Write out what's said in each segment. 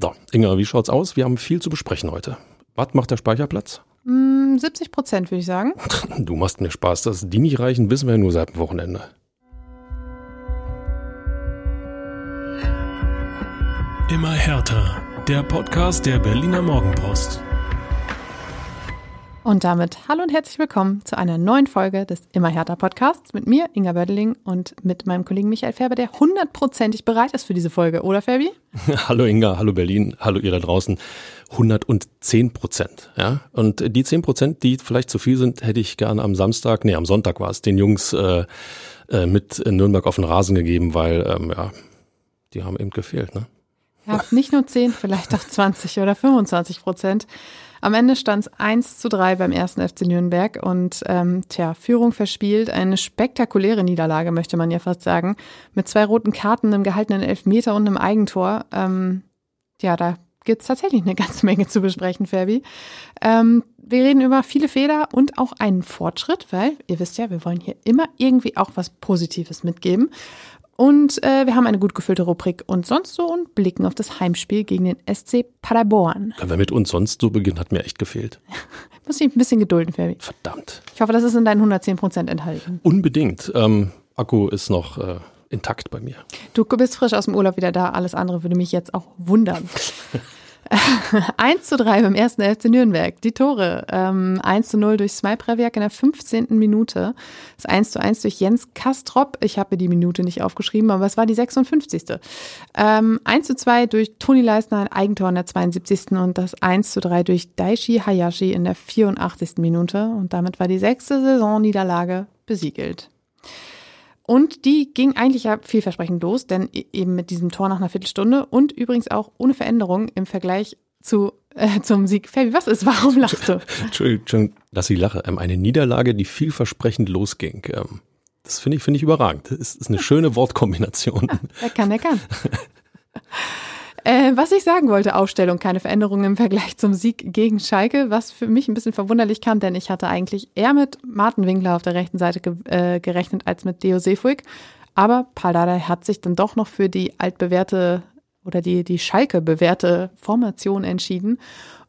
So, Inga, wie schaut's aus? Wir haben viel zu besprechen heute. Was macht der Speicherplatz? 70 Prozent, würde ich sagen. Du machst mir Spaß. Dass die nicht reichen, wissen wir ja nur seit dem Wochenende. Immer härter. Der Podcast der Berliner Morgenpost. Und damit hallo und herzlich willkommen zu einer neuen Folge des Immer härter Podcasts mit mir, Inga Bördeling, und mit meinem Kollegen Michael Färber, der hundertprozentig bereit ist für diese Folge, oder Fabi? hallo Inga, hallo Berlin, hallo ihr da draußen. 110 Prozent, ja. Und die 10 Prozent, die vielleicht zu viel sind, hätte ich gerne am Samstag, nee, am Sonntag war es, den Jungs äh, äh, mit Nürnberg auf den Rasen gegeben, weil, ähm, ja, die haben eben gefehlt, ne? Ja, nicht nur 10, vielleicht auch 20 oder 25 Prozent. Am Ende stand es 1 zu 3 beim ersten FC Nürnberg und ähm, tja, Führung verspielt. Eine spektakuläre Niederlage, möchte man ja fast sagen. Mit zwei roten Karten, einem gehaltenen Elfmeter und einem Eigentor. Ähm, ja, da gibt es tatsächlich eine ganze Menge zu besprechen, Fabi. Ähm, wir reden über viele Fehler und auch einen Fortschritt, weil ihr wisst ja, wir wollen hier immer irgendwie auch was Positives mitgeben. Und äh, wir haben eine gut gefüllte Rubrik und sonst so und blicken auf das Heimspiel gegen den SC Paderborn. Können wir mit uns sonst so beginnen, hat mir echt gefehlt. Muss ich ein bisschen gedulden, Fabi. Verdammt. Ich hoffe, das ist in deinen 110 Prozent enthalten. Unbedingt. Ähm, Akku ist noch äh, intakt bei mir. Du bist frisch aus dem Urlaub wieder da. Alles andere würde mich jetzt auch wundern. 1 zu 3 beim ersten FC Nürnberg. Die Tore. Ähm, 1 zu 0 durch Smajpreviak in der 15. Minute. Das 1 zu 1 durch Jens Kastrop. Ich habe mir die Minute nicht aufgeschrieben, aber es war die 56. Ähm, 1 zu 2 durch Toni Leisner, ein Eigentor in der 72. und das 1 zu 3 durch Daishi Hayashi in der 84. Minute. Und damit war die sechste Saisonniederlage besiegelt. Und die ging eigentlich ja vielversprechend los, denn e-, eben mit diesem Tor nach einer Viertelstunde und übrigens auch ohne Veränderung im Vergleich zu, äh, zum Sieg. Fabi, was ist? Warum lachst du? Entschuldigung, dass ich lache. Eine Niederlage, die vielversprechend losging. Ähm, das finde ich, finde ich überragend. Das ist eine schöne Wortkombination. er kann, er kann. Äh, was ich sagen wollte, Aufstellung, keine Veränderung im Vergleich zum Sieg gegen Schalke, was für mich ein bisschen verwunderlich kam, denn ich hatte eigentlich eher mit Martin Winkler auf der rechten Seite ge äh, gerechnet als mit Deo Seefuig. Aber Paldada hat sich dann doch noch für die altbewährte oder die, die Schalke bewährte Formation entschieden.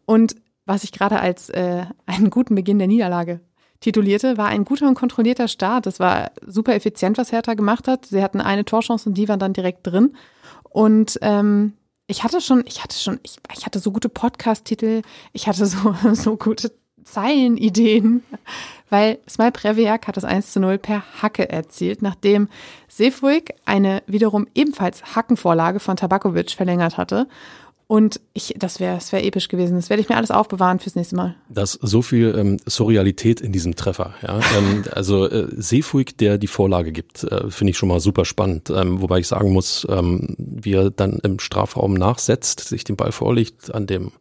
Und was ich gerade als äh, einen guten Beginn der Niederlage titulierte, war ein guter und kontrollierter Start. Es war super effizient, was Hertha gemacht hat. Sie hatten eine Torchance und die waren dann direkt drin. Und ähm, ich hatte schon, ich hatte schon, ich, ich hatte so gute Podcast-Titel, ich hatte so, so gute Zeilenideen, weil Smile Previak hat das 1 zu 0 per Hacke erzielt, nachdem Sefuig eine wiederum ebenfalls Hackenvorlage von Tabakovic verlängert hatte. Und ich, das wäre das wär episch gewesen. Das werde ich mir alles aufbewahren fürs nächste Mal. Das so viel ähm, Surrealität in diesem Treffer. Ja? ähm, also äh, Seefuig, der die Vorlage gibt, äh, finde ich schon mal super spannend. Ähm, wobei ich sagen muss, ähm, wie er dann im Strafraum nachsetzt, sich den Ball vorlegt, an dem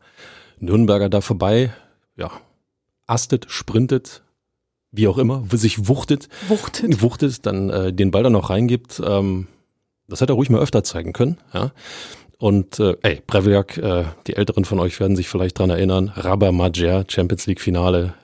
Nürnberger da vorbei, ja, astet, sprintet, wie auch immer, sich wuchtet, wuchtet, wuchtet dann äh, den Ball dann noch reingibt. Ähm, das hätte er ruhig mal öfter zeigen können. Ja? Und äh, ey, Previak, äh, die Älteren von euch werden sich vielleicht dran erinnern, Rabba Majer, Champions League Finale,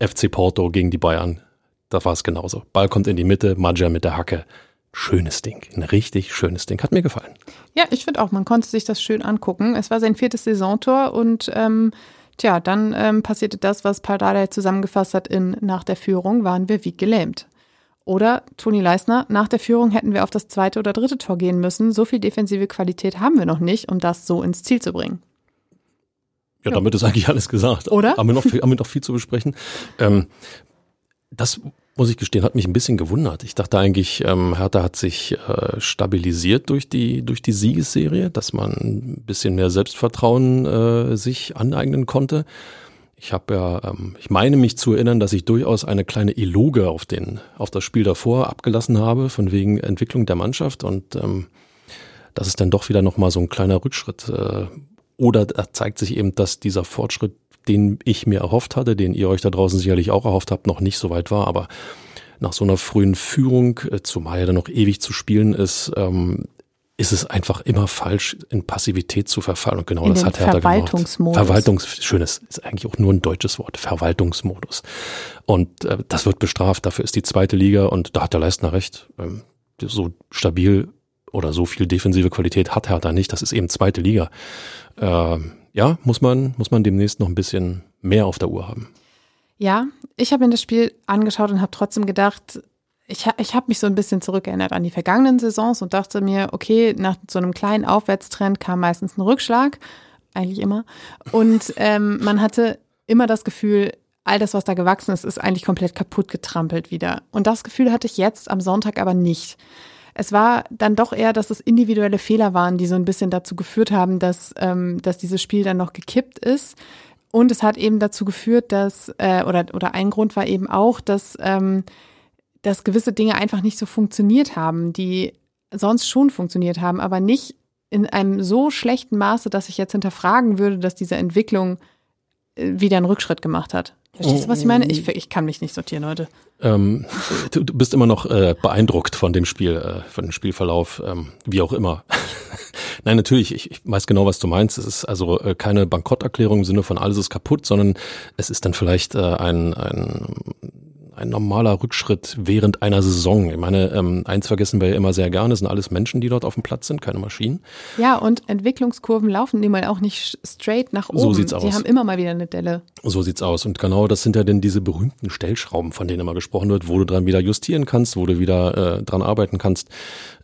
FC Porto gegen die Bayern. Da war es genauso. Ball kommt in die Mitte, Majer mit der Hacke. Schönes Ding, ein richtig schönes Ding. Hat mir gefallen. Ja, ich finde auch, man konnte sich das schön angucken. Es war sein viertes Saisontor und ähm, tja, dann ähm, passierte das, was Pardada zusammengefasst hat in Nach der Führung, waren wir wie gelähmt. Oder Toni Leisner, nach der Führung hätten wir auf das zweite oder dritte Tor gehen müssen. So viel defensive Qualität haben wir noch nicht, um das so ins Ziel zu bringen. Ja, damit ist eigentlich alles gesagt. Oder? Haben wir noch viel, haben wir noch viel zu besprechen. Ähm, das muss ich gestehen, hat mich ein bisschen gewundert. Ich dachte eigentlich, ähm, Hertha hat sich äh, stabilisiert durch die, durch die Siegesserie, dass man ein bisschen mehr Selbstvertrauen äh, sich aneignen konnte. Ich habe ja, ähm, ich meine mich zu erinnern, dass ich durchaus eine kleine Eloge auf den, auf das Spiel davor abgelassen habe, von wegen Entwicklung der Mannschaft und ähm, das ist dann doch wieder nochmal so ein kleiner Rückschritt. Äh, oder da zeigt sich eben, dass dieser Fortschritt, den ich mir erhofft hatte, den ihr euch da draußen sicherlich auch erhofft habt, noch nicht so weit war. Aber nach so einer frühen Führung, äh, zumal ja dann noch ewig zu spielen ist, ähm, ist es einfach immer falsch, in Passivität zu verfallen. Und genau in das hat Hertha Verwaltungsmodus. gemacht. Verwaltungs schönes, ist eigentlich auch nur ein deutsches Wort, Verwaltungsmodus. Und äh, das wird bestraft, dafür ist die zweite Liga und da hat der Leistner recht. Ähm, so stabil oder so viel defensive Qualität hat Hertha nicht. Das ist eben zweite Liga. Äh, ja, muss man, muss man demnächst noch ein bisschen mehr auf der Uhr haben. Ja, ich habe mir das Spiel angeschaut und habe trotzdem gedacht, ich, ich habe mich so ein bisschen zurückerinnert an die vergangenen Saisons und dachte mir, okay, nach so einem kleinen Aufwärtstrend kam meistens ein Rückschlag, eigentlich immer. Und ähm, man hatte immer das Gefühl, all das, was da gewachsen ist, ist eigentlich komplett kaputt getrampelt wieder. Und das Gefühl hatte ich jetzt am Sonntag aber nicht. Es war dann doch eher, dass es individuelle Fehler waren, die so ein bisschen dazu geführt haben, dass, ähm, dass dieses Spiel dann noch gekippt ist. Und es hat eben dazu geführt, dass, äh, oder, oder ein Grund war eben auch, dass, ähm, dass gewisse Dinge einfach nicht so funktioniert haben, die sonst schon funktioniert haben, aber nicht in einem so schlechten Maße, dass ich jetzt hinterfragen würde, dass diese Entwicklung äh, wieder einen Rückschritt gemacht hat. Verstehst du, was ich meine? Ich, ich kann mich nicht sortieren heute. Ähm, du, du bist immer noch äh, beeindruckt von dem Spiel, äh, von dem Spielverlauf, ähm, wie auch immer. Nein, natürlich, ich, ich weiß genau, was du meinst. Es ist also äh, keine Bankrotterklärung im Sinne von alles ist kaputt, sondern es ist dann vielleicht äh, ein, ein ein normaler Rückschritt während einer Saison. Ich meine, ähm, eins vergessen wir ja immer sehr gerne, sind alles Menschen, die dort auf dem Platz sind, keine Maschinen. Ja, und Entwicklungskurven laufen die mal auch nicht straight nach oben. So sieht's aus. Die haben immer mal wieder eine Delle. So sieht's aus. Und genau das sind ja denn diese berühmten Stellschrauben, von denen immer gesprochen wird, wo du dran wieder justieren kannst, wo du wieder äh, dran arbeiten kannst.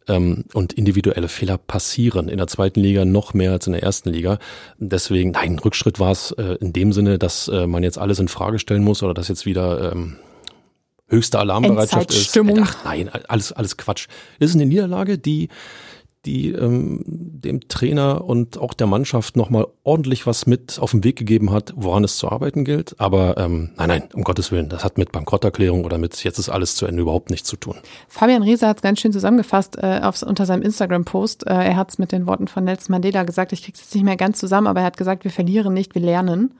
Ähm, und individuelle Fehler passieren in der zweiten Liga noch mehr als in der ersten Liga. Deswegen, nein, Rückschritt war es äh, in dem Sinne, dass äh, man jetzt alles in Frage stellen muss oder dass jetzt wieder ähm, höchste Alarmbereitschaft ist. Ach nein, alles, alles Quatsch. Es ist eine Niederlage, die, die ähm, dem Trainer und auch der Mannschaft nochmal ordentlich was mit auf den Weg gegeben hat, woran es zu arbeiten gilt. Aber ähm, nein, nein, um Gottes Willen, das hat mit Bankrotterklärung oder mit jetzt ist alles zu Ende überhaupt nichts zu tun. Fabian Riese hat es ganz schön zusammengefasst äh, aufs, unter seinem Instagram-Post. Äh, er hat es mit den Worten von Nelson Mandela gesagt, ich krieg's jetzt nicht mehr ganz zusammen, aber er hat gesagt, wir verlieren nicht, wir lernen.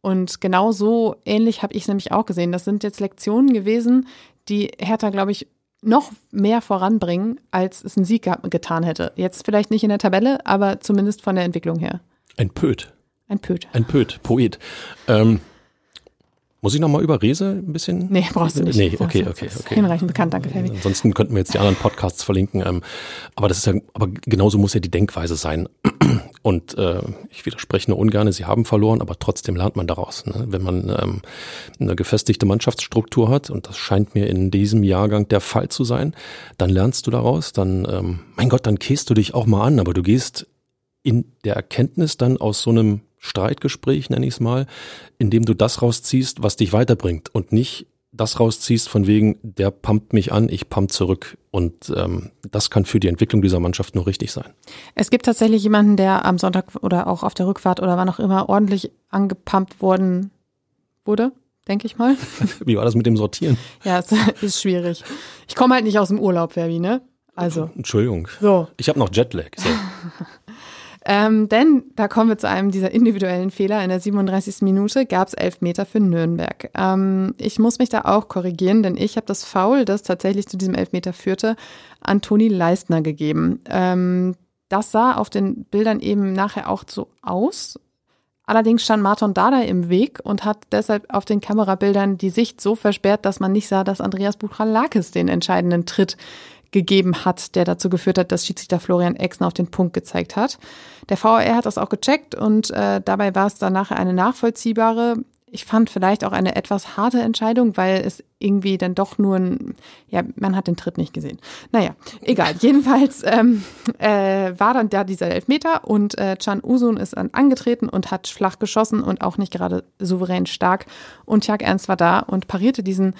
Und genau so ähnlich habe ich es nämlich auch gesehen. Das sind jetzt Lektionen gewesen, die Hertha, glaube ich, noch mehr voranbringen, als es ein Sieg getan hätte. Jetzt vielleicht nicht in der Tabelle, aber zumindest von der Entwicklung her. Ein Pöt. Ein Pöt. Ein Pöt, Poet. Ähm, muss ich nochmal über Rese ein bisschen? Nee, brauchst du nicht. Nee, okay, okay, okay. Hinreichend bekannt, danke, Fabi. Ansonsten könnten wir jetzt die anderen Podcasts verlinken. Ähm, aber das ist ja, aber genauso muss ja die Denkweise sein. Und äh, ich widerspreche nur ungern, sie haben verloren, aber trotzdem lernt man daraus. Ne? Wenn man ähm, eine gefestigte Mannschaftsstruktur hat, und das scheint mir in diesem Jahrgang der Fall zu sein, dann lernst du daraus, dann, ähm, mein Gott, dann käst du dich auch mal an, aber du gehst in der Erkenntnis dann aus so einem Streitgespräch, nenne ich es mal, in dem du das rausziehst, was dich weiterbringt und nicht das rausziehst von wegen, der pumpt mich an, ich pump zurück. Und ähm, das kann für die Entwicklung dieser Mannschaft nur richtig sein. Es gibt tatsächlich jemanden, der am Sonntag oder auch auf der Rückfahrt oder wann auch immer ordentlich angepumpt worden wurde, denke ich mal. Wie war das mit dem Sortieren? Ja, es ist schwierig. Ich komme halt nicht aus dem Urlaub, Verbi, ne? Also. Entschuldigung. So. Ich habe noch Jetlag. So. Ähm, denn da kommen wir zu einem dieser individuellen Fehler. In der 37. Minute gab es Elfmeter für Nürnberg. Ähm, ich muss mich da auch korrigieren, denn ich habe das Foul, das tatsächlich zu diesem Elfmeter führte, an Toni Leistner gegeben. Ähm, das sah auf den Bildern eben nachher auch so aus. Allerdings stand Martin Dada im Weg und hat deshalb auf den Kamerabildern die Sicht so versperrt, dass man nicht sah, dass Andreas Buchalakis den entscheidenden Tritt gegeben hat, der dazu geführt hat, dass Schiedsrichter Florian Exner auf den Punkt gezeigt hat. Der VR hat das auch gecheckt und äh, dabei war es dann nachher eine nachvollziehbare, ich fand vielleicht auch eine etwas harte Entscheidung, weil es irgendwie dann doch nur ein, ja, man hat den Tritt nicht gesehen. Naja, egal. Jedenfalls ähm, äh, war dann da dieser Elfmeter und äh, Chan Usun ist dann angetreten und hat flach geschossen und auch nicht gerade souverän stark. Und Tjag Ernst war da und parierte diesen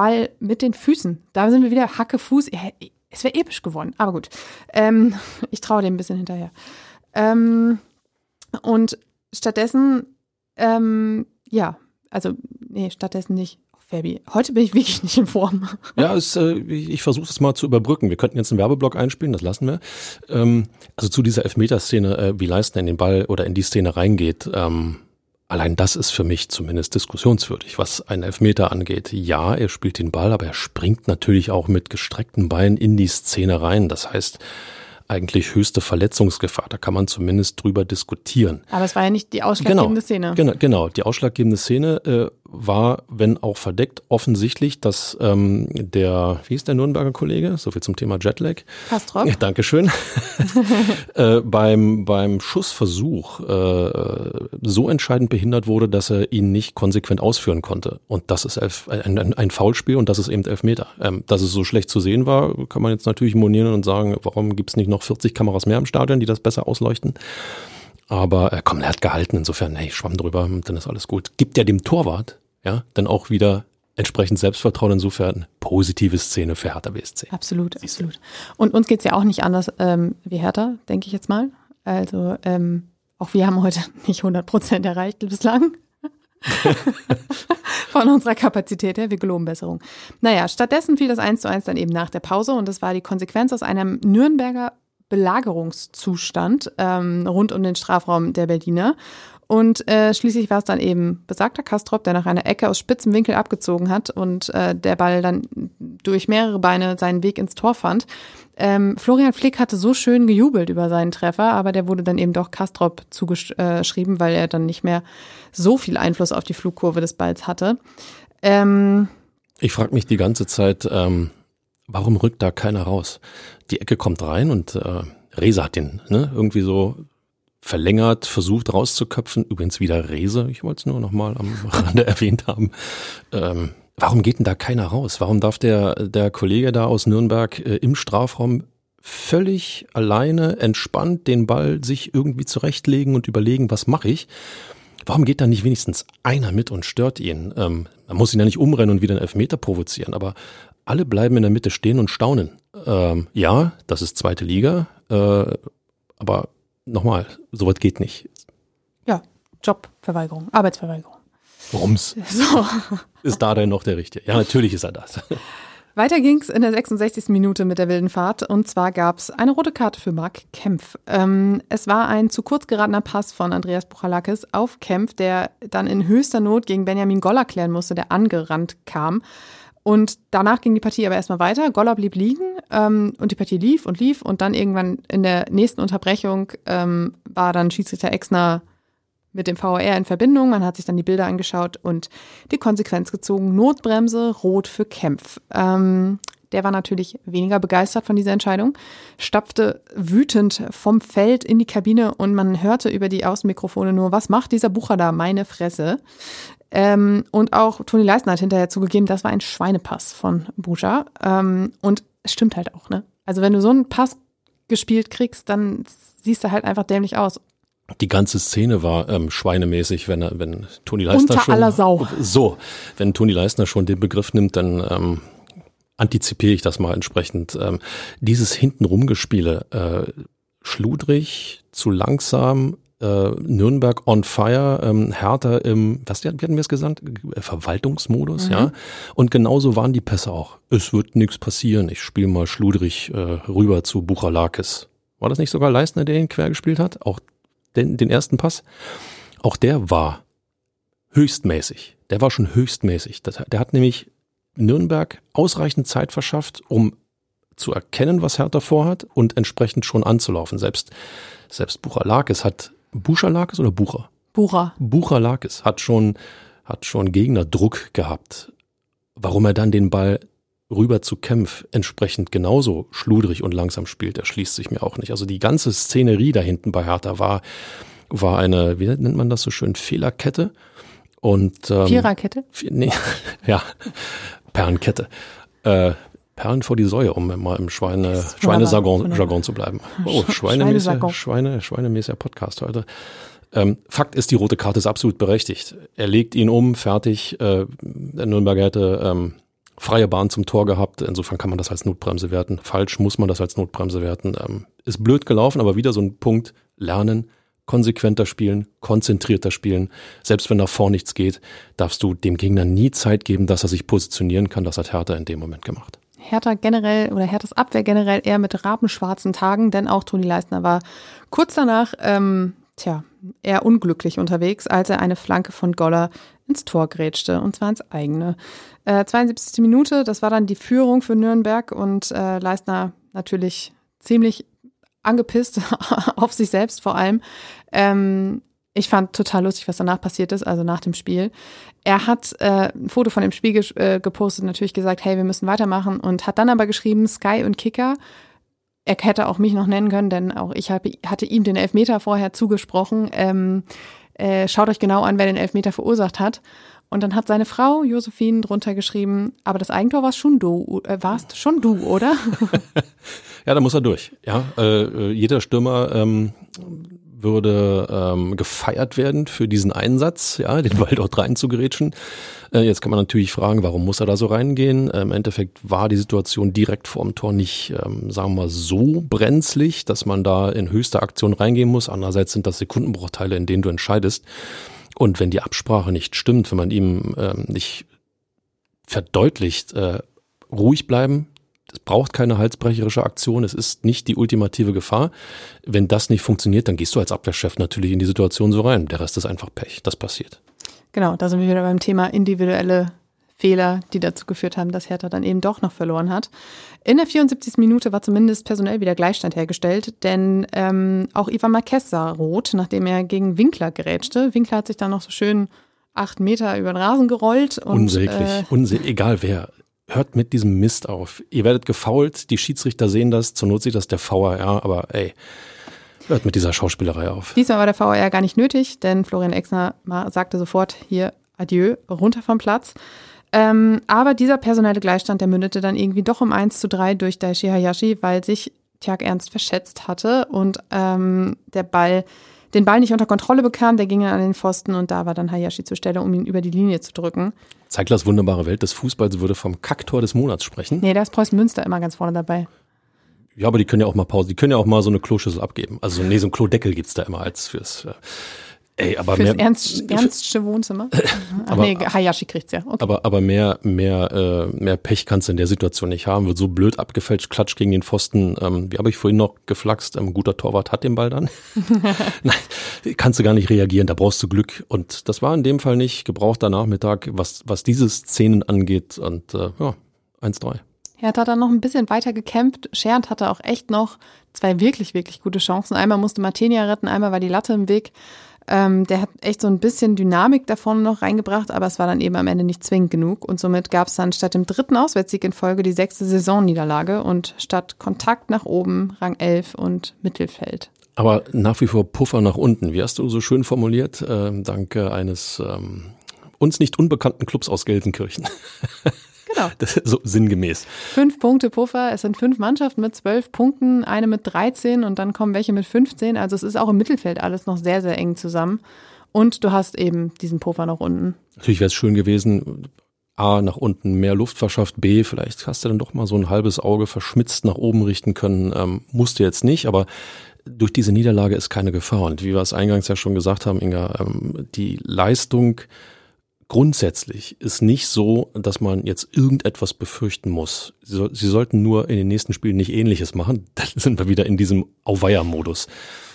Ball mit den Füßen. Da sind wir wieder Hacke Fuß. Es wäre episch gewonnen, aber gut. Ähm, ich traue dem ein bisschen hinterher. Ähm, und stattdessen, ähm, ja, also, nee, stattdessen nicht. Fabi, heute bin ich wirklich nicht in Form. Ja, es, äh, ich, versuche das mal zu überbrücken. Wir könnten jetzt einen Werbeblock einspielen, das lassen wir. Ähm, also zu dieser Elfmeterszene, äh, wie Leistner in den Ball oder in die Szene reingeht, ähm, Allein das ist für mich zumindest diskussionswürdig, was einen Elfmeter angeht. Ja, er spielt den Ball, aber er springt natürlich auch mit gestreckten Beinen in die Szene rein. Das heißt, eigentlich höchste Verletzungsgefahr. Da kann man zumindest drüber diskutieren. Aber es war ja nicht die ausschlaggebende genau, Szene. Genau, genau. Die ausschlaggebende Szene äh, war, wenn auch verdeckt, offensichtlich, dass ähm, der, wie ist der Nürnberger Kollege? So viel zum Thema Jetlag. Kastrop. Ja, Dankeschön. äh, beim, beim Schussversuch äh, so entscheidend behindert wurde, dass er ihn nicht konsequent ausführen konnte. Und das ist elf, ein, ein, ein Foulspiel und das ist eben Elfmeter. Ähm, dass es so schlecht zu sehen war, kann man jetzt natürlich monieren und sagen, warum gibt's nicht noch 40 Kameras mehr im Stadion, die das besser ausleuchten? Aber äh, komm, er hat gehalten, insofern, hey, schwamm drüber, dann ist alles gut. Gibt ja dem Torwart, ja, dann auch wieder entsprechend Selbstvertrauen, insofern positive Szene für Hertha BSC. Absolut, absolut. Und uns geht's ja auch nicht anders ähm, wie Hertha, denke ich jetzt mal. Also ähm, auch wir haben heute nicht 100 Prozent erreicht bislang. Von unserer Kapazität her, wir geloben Besserung. Naja, stattdessen fiel das 1 zu 1 dann eben nach der Pause und das war die Konsequenz aus einem Nürnberger Belagerungszustand ähm, rund um den Strafraum der Berliner. Und äh, schließlich war es dann eben besagter Kastrop, der nach einer Ecke aus spitzem Winkel abgezogen hat und äh, der Ball dann durch mehrere Beine seinen Weg ins Tor fand. Ähm, Florian Flick hatte so schön gejubelt über seinen Treffer, aber der wurde dann eben doch Kastrop zugeschrieben, weil er dann nicht mehr so viel Einfluss auf die Flugkurve des Balls hatte. Ähm, ich frage mich die ganze Zeit, ähm, warum rückt da keiner raus? Die Ecke kommt rein und äh, Reza hat den ne, irgendwie so verlängert, versucht rauszuköpfen. Übrigens wieder Rese, ich wollte es nur noch mal am Rande erwähnt haben. Ähm, warum geht denn da keiner raus? Warum darf der, der Kollege da aus Nürnberg äh, im Strafraum völlig alleine, entspannt den Ball sich irgendwie zurechtlegen und überlegen, was mache ich? Warum geht da nicht wenigstens einer mit und stört ihn? Ähm, man muss ihn ja nicht umrennen und wieder einen Elfmeter provozieren, aber alle bleiben in der Mitte stehen und staunen. Ähm, ja, das ist zweite Liga, äh, aber nochmal, sowas geht nicht. Ja, Jobverweigerung, Arbeitsverweigerung. Rums. So. Ist da denn noch der Richtige? Ja, natürlich ist er das. Weiter ging's in der 66. Minute mit der wilden Fahrt und zwar gab's eine rote Karte für Marc Kempf. Ähm, es war ein zu kurz geratener Pass von Andreas Buchalakis auf Kempf, der dann in höchster Not gegen Benjamin Goller klären musste, der angerannt kam. Und danach ging die Partie aber erstmal weiter. Goller blieb liegen ähm, und die Partie lief und lief. Und dann irgendwann in der nächsten Unterbrechung ähm, war dann Schiedsrichter Exner mit dem VR in Verbindung. Man hat sich dann die Bilder angeschaut und die Konsequenz gezogen. Notbremse, rot für Kempf. Ähm, der war natürlich weniger begeistert von dieser Entscheidung, stapfte wütend vom Feld in die Kabine und man hörte über die Außenmikrofone nur, was macht dieser Bucher da? Meine Fresse. Ähm, und auch Toni Leisner hat hinterher zugegeben, das war ein Schweinepass von Buja. Ähm, und stimmt halt auch, ne? Also wenn du so einen Pass gespielt kriegst, dann siehst du halt einfach dämlich aus. Die ganze Szene war ähm, schweinemäßig, wenn er, wenn Toni Leisner Unter schon aller Sau. so, wenn Toni Leisner schon den Begriff nimmt, dann ähm, antizipiere ich das mal entsprechend. Ähm, dieses hintenrumgespiele, äh, schludrig, zu langsam, äh, Nürnberg on fire, ähm, Hertha im, was wie hatten wir es gesagt? Verwaltungsmodus, mhm. ja. Und genauso waren die Pässe auch. Es wird nichts passieren. Ich spiele mal schludrig äh, rüber zu Buchalakis. War das nicht sogar Leistner, der ihn quer gespielt hat? Auch den, den ersten Pass? Auch der war höchstmäßig. Der war schon höchstmäßig. Das, der hat nämlich Nürnberg ausreichend Zeit verschafft, um zu erkennen, was Hertha vorhat und entsprechend schon anzulaufen. Selbst, selbst Buchalakis hat Buchalakis oder Bucher? Bucher. Buchalakis hat schon, hat schon Gegnerdruck gehabt. Warum er dann den Ball rüber zu Kempf entsprechend genauso schludrig und langsam spielt, erschließt sich mir auch nicht. Also die ganze Szenerie da hinten bei Hertha war, war eine, wie nennt man das so schön, Fehlerkette. Und, ähm, Viererkette? Nee, ja, Perlenkette. Äh, Perlen vor die Säue, um mal im Schweine, Schweinejargon Jargon zu bleiben. Oh, schweinemäßiger, Schweine, schweinemäßiger Podcast heute. Ähm, Fakt ist, die rote Karte ist absolut berechtigt. Er legt ihn um, fertig. Äh, der Nürnberger hätte ähm, freie Bahn zum Tor gehabt. Insofern kann man das als Notbremse werten. Falsch muss man das als Notbremse werten. Ähm, ist blöd gelaufen, aber wieder so ein Punkt. Lernen, konsequenter spielen, konzentrierter spielen. Selbst wenn nach vorn nichts geht, darfst du dem Gegner nie Zeit geben, dass er sich positionieren kann. Das hat Hertha in dem Moment gemacht. Hertha generell oder Herthas Abwehr generell eher mit rabenschwarzen Tagen, denn auch Toni Leistner war kurz danach, ähm, tja, eher unglücklich unterwegs, als er eine Flanke von Goller ins Tor grätschte und zwar ins eigene. Äh, 72. Minute, das war dann die Führung für Nürnberg und äh, Leistner natürlich ziemlich angepisst auf sich selbst vor allem. Ähm, Ich fand total lustig, was danach passiert ist, also nach dem Spiel. Er hat äh, ein Foto von dem Spiel ge äh, gepostet, natürlich gesagt, hey, wir müssen weitermachen und hat dann aber geschrieben, Sky und Kicker. Er hätte auch mich noch nennen können, denn auch ich hab, hatte ihm den Elfmeter vorher zugesprochen. Ähm, äh, schaut euch genau an, wer den Elfmeter verursacht hat. Und dann hat seine Frau Josephine drunter geschrieben, aber das Eigentor warst schon du, äh, warst schon du, oder? ja, da muss er durch. Ja, äh, äh jeder Stürmer ähm, würde ähm, gefeiert werden für diesen Einsatz, ja, den Ball dort reinzugerätschen. Äh, jetzt kann man natürlich fragen, warum muss er da so reingehen? Äh, Im Endeffekt war die Situation direkt vorm Tor nicht, ähm, sagen wir mal, so brenzlig, dass man da in höchste Aktion reingehen muss. Andererseits sind das Sekundenbruchteile, in denen du entscheidest. Und wenn die Absprache nicht stimmt, wenn man ihm ähm, nicht verdeutlicht, äh, ruhig bleiben, es braucht keine halsbrecherische Aktion, es ist nicht die ultimative Gefahr. Wenn das nicht funktioniert, dann gehst du als Abwehrchef natürlich in die Situation so rein. Der Rest ist einfach Pech, das passiert. Genau, da sind wir wieder beim Thema individuelle Fehler, die dazu geführt haben, dass Hertha dann eben doch noch verloren hat. In der 74. Minute war zumindest personell wieder Gleichstand hergestellt, denn ähm, auch Ivan Marquez sah rot, nachdem er gegen Winkler gerätschte. Winkler hat sich dann noch so schön acht Meter über den Rasen gerollt. Und, Unsäglich, äh, Unse egal wer hört mit diesem Mist auf. Ihr werdet gefault, die Schiedsrichter sehen das, zur Not sieht das der VAR, aber ey, hört mit dieser Schauspielerei auf. Diesmal war der VAR gar nicht nötig, denn Florian Exner sagte sofort hier Adieu, runter vom Platz. Ähm, aber dieser personelle Gleichstand, der mündete dann irgendwie doch um 1 zu 3 durch Daishi Hayashi, weil sich Tjag Ernst verschätzt hatte und ähm, der Ball den Ball nicht unter Kontrolle bekam, der ging an den Pfosten und da war dann Hayashi zur Stelle, um ihn über die Linie zu drücken. Zeiglers wunderbare Welt des Fußballs würde vom Kacktor des Monats sprechen. Nee, da ist Preußen Münster immer ganz vorne dabei. Ja, aber die können ja auch mal Pause, die können ja auch mal so eine Kloschüssel abgeben. Also nee, so ein Klodeckel gibt's da immer als fürs äh, Ey, aber Fürs mehr, ernst, ernstsche Wohnzimmer? Ach aber, nee, Hayashi kriegt's ja. Okay. Aber, aber mehr, mehr, äh, mehr Pech kannst du in der Situation nicht haben. Wird so blöd abgefälscht, klatscht gegen den Pfosten. Ähm, wie habe ich vorhin noch geflaxt? Ein ähm, guter Torwart hat den Ball dann. Nein, kannst du gar nicht reagieren. Da brauchst du Glück. Und das war in dem Fall nicht gebrauchter Nachmittag, was, was diese Szenen angeht. Und äh, ja, 1-3. Hertha hat dann noch ein bisschen weiter gekämpft. Schernd hatte auch echt noch zwei wirklich, wirklich gute Chancen. Einmal musste Martinia retten, einmal war die Latte im Weg. Ähm, der hat echt so ein bisschen Dynamik davon noch reingebracht, aber es war dann eben am Ende nicht zwingend genug. Und somit gab es dann statt dem dritten Auswärtssieg in Folge die sechste Saisonniederlage und statt Kontakt nach oben Rang 11 und Mittelfeld. Aber nach wie vor Puffer nach unten. Wie hast du so schön formuliert? Äh, dank eines ähm, uns nicht unbekannten Clubs aus Gelsenkirchen. Genau. Das so sinngemäß. Fünf Punkte Puffer. Es sind fünf Mannschaften mit zwölf Punkten, eine mit 13 und dann kommen welche mit 15. Also es ist auch im Mittelfeld alles noch sehr, sehr eng zusammen. Und du hast eben diesen Puffer noch unten. Natürlich wäre es schön gewesen, A, nach unten mehr Luft verschafft, B, vielleicht hast du dann doch mal so ein halbes Auge verschmitzt nach oben richten können. Ähm, musste jetzt nicht, aber durch diese Niederlage ist keine Gefahr. Und wie wir es eingangs ja schon gesagt haben, Inga, ähm, die Leistung grundsätzlich ist nicht so, dass man jetzt irgendetwas befürchten muss. Sie, sie sollten nur in den nächsten Spielen nicht Ähnliches machen. Dann sind wir wieder in diesem Auweia-Modus.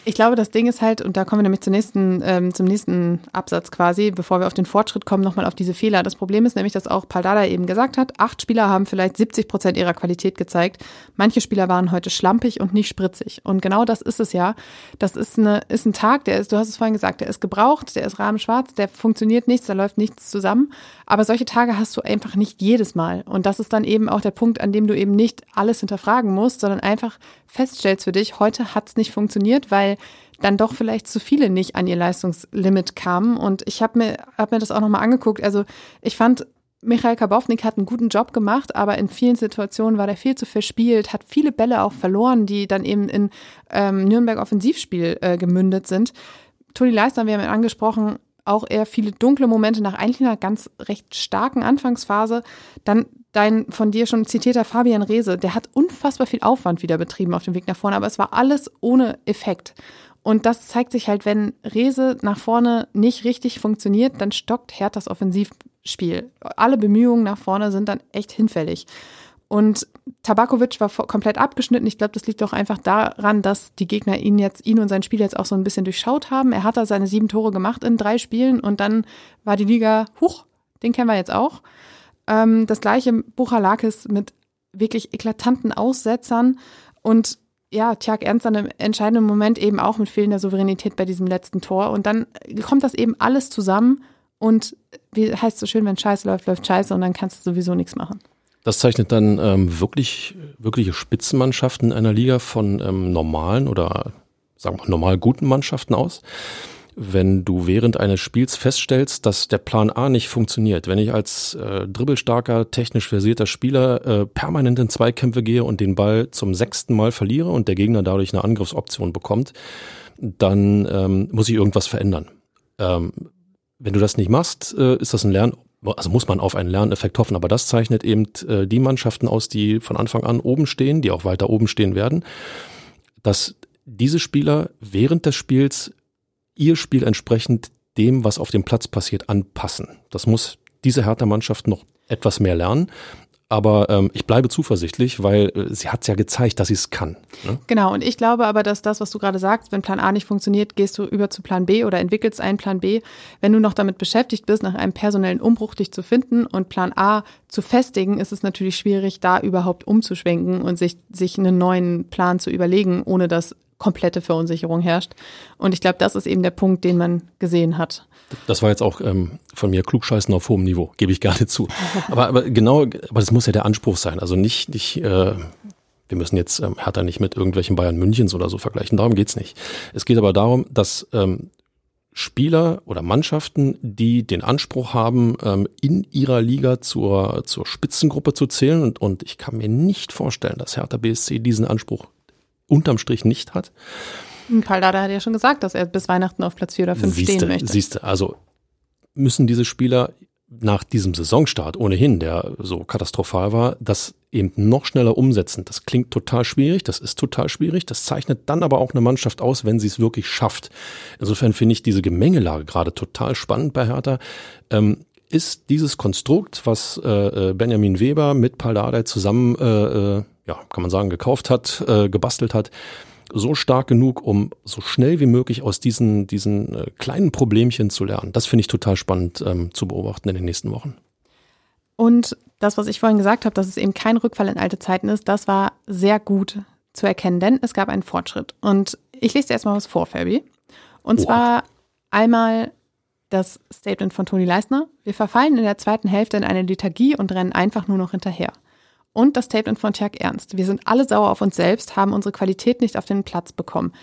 Ich glaube, das Ding ist halt, und da kommen wir nämlich zum nächsten, ähm, zum nächsten Absatz quasi, bevor wir auf den Fortschritt kommen, nochmal auf diese Fehler. Das Problem ist nämlich, dass auch Paldada eben gesagt hat, acht Spieler haben vielleicht 70 Prozent ihrer Qualität gezeigt. Manche Spieler waren heute schlampig und nicht spritzig. Und genau das ist es ja. Das ist, eine, ist ein Tag, der ist, du hast es vorhin gesagt, der ist gebraucht, der ist rahmenschwarz, der funktioniert nichts, da läuft nichts zusammen. Aber solche Tage hast du einfach nicht jedes Mal. Und das ist dann eben auch der Punkt, an dem du eben nicht alles hinterfragen musst, sondern einfach feststellst für dich, heute hat es nicht funktioniert, weil dann doch vielleicht zu viele nicht an ihr Leistungslimit kamen. Und ich habe mir, hab mir das auch nochmal angeguckt. Also ich fand, Michael Kabownik hat einen guten Job gemacht, aber in vielen Situationen war der viel zu verspielt, hat viele Bälle auch verloren, die dann eben in ähm, Nürnberg Offensivspiel äh, gemündet sind. Toni Leister, wir haben ihn angesprochen, auch eher viele dunkle Momente nach eigentlich einer ganz recht starken Anfangsphase. Dann dein von dir schon zitierter Fabian Rehse, der hat unfassbar viel Aufwand wieder betrieben auf dem Weg nach vorne, aber es war alles ohne Effekt. Und das zeigt sich halt, wenn Rehse nach vorne nicht richtig funktioniert, dann stockt Herthas Offensivspiel. Alle Bemühungen nach vorne sind dann echt hinfällig. Und Tabakovic war komplett abgeschnitten. Ich glaube, das liegt doch einfach daran, dass die Gegner ihn jetzt, ihn und sein Spiel jetzt auch so ein bisschen durchschaut haben. Er hat da seine sieben Tore gemacht in drei Spielen und dann war die Liga, huch, den kennen wir jetzt auch. Ähm, das gleiche Buchalakis mit wirklich eklatanten Aussetzern und ja, Tjag Ernst dann im entscheidenden Moment eben auch mit fehlender Souveränität bei diesem letzten Tor. Und dann kommt das eben alles zusammen und wie heißt es so schön, wenn Scheiße läuft, läuft Scheiße und dann kannst du sowieso nichts machen. Das zeichnet dann ähm, wirklich, wirkliche Spitzenmannschaften einer Liga von ähm, normalen oder sagen wir normal guten Mannschaften aus wenn du während eines Spiels feststellst, dass der Plan A nicht funktioniert. Wenn ich als äh, dribbelstarker, technisch versierter Spieler äh, permanent in Zweikämpfe gehe und den Ball zum sechsten Mal verliere und der Gegner dadurch eine Angriffsoption bekommt, dann ähm, muss ich irgendwas verändern. Ähm, wenn du das nicht machst, äh, ist das ein Lern, also muss man auf einen Lerneffekt hoffen, aber das zeichnet eben äh, die Mannschaften aus, die von Anfang an oben stehen, die auch weiter oben stehen werden, dass diese Spieler während des Spiels ihr Spiel entsprechend dem, was auf dem Platz passiert, anpassen. Das muss diese Hertha-Mannschaft noch etwas mehr lernen. Aber ähm, ich bleibe zuversichtlich, weil äh, sie hat ja gezeigt, dass sie es kann. Ne? Genau, und ich glaube aber, dass das, was du gerade sagst, wenn Plan A nicht funktioniert, gehst du über zu Plan B oder entwickelst einen Plan B. Wenn du noch damit beschäftigt bist, nach einem personellen Umbruch dich zu finden und Plan A zu festigen, ist es natürlich schwierig, da überhaupt umzuschwenken und sich, sich einen neuen Plan zu überlegen, ohne dass komplette Verunsicherung herrscht. Und ich glaube, das ist eben der Punkt, den man gesehen hat. Das war jetzt auch ähm, von mir klugscheißen auf hohem Niveau, gebe ich gerne zu. Aber, aber genau, aber das muss ja der Anspruch sein. Also nicht, nicht äh, wir müssen jetzt ähm, Hertha nicht mit irgendwelchen Bayern Münchens oder so vergleichen. Darum geht's nicht. Es geht aber darum, dass ähm, Spieler oder Mannschaften, die den Anspruch haben, ähm, in ihrer Liga zur, zur Spitzengruppe zu zählen. Und, und ich kann mir nicht vorstellen, dass Hertha BSC diesen Anspruch unterm Strich nicht hat. Paul Dada hat ja schon gesagt, dass er bis Weihnachten auf Platz 4 oder 5 siehste, stehen möchte. Siehst du, also müssen diese Spieler nach diesem Saisonstart ohnehin, der so katastrophal war, das eben noch schneller umsetzen. Das klingt total schwierig, das ist total schwierig, das zeichnet dann aber auch eine Mannschaft aus, wenn sie es wirklich schafft. Insofern finde ich diese Gemengelage gerade total spannend bei Hertha. Ähm, ist dieses Konstrukt, was äh, äh Benjamin Weber mit Paldadei zusammen äh, äh ja, kann man sagen, gekauft hat, äh, gebastelt hat, so stark genug, um so schnell wie möglich aus diesen, diesen äh, kleinen Problemchen zu lernen. Das finde ich total spannend ähm, zu beobachten in den nächsten Wochen. Und das, was ich vorhin gesagt habe, dass es eben kein Rückfall in alte Zeiten ist, das war sehr gut zu erkennen, denn es gab einen Fortschritt. Und ich lese dir erstmal was vor, Fabi. Und wow. zwar einmal das Statement von Toni Leisner. Wir verfallen in der zweiten Hälfte in eine Lethargie und rennen einfach nur noch hinterher. Und das Statement von Tjag Ernst. Wir sind alle sauer auf uns selbst, haben unsere Qualität nicht auf den Platz bekommen.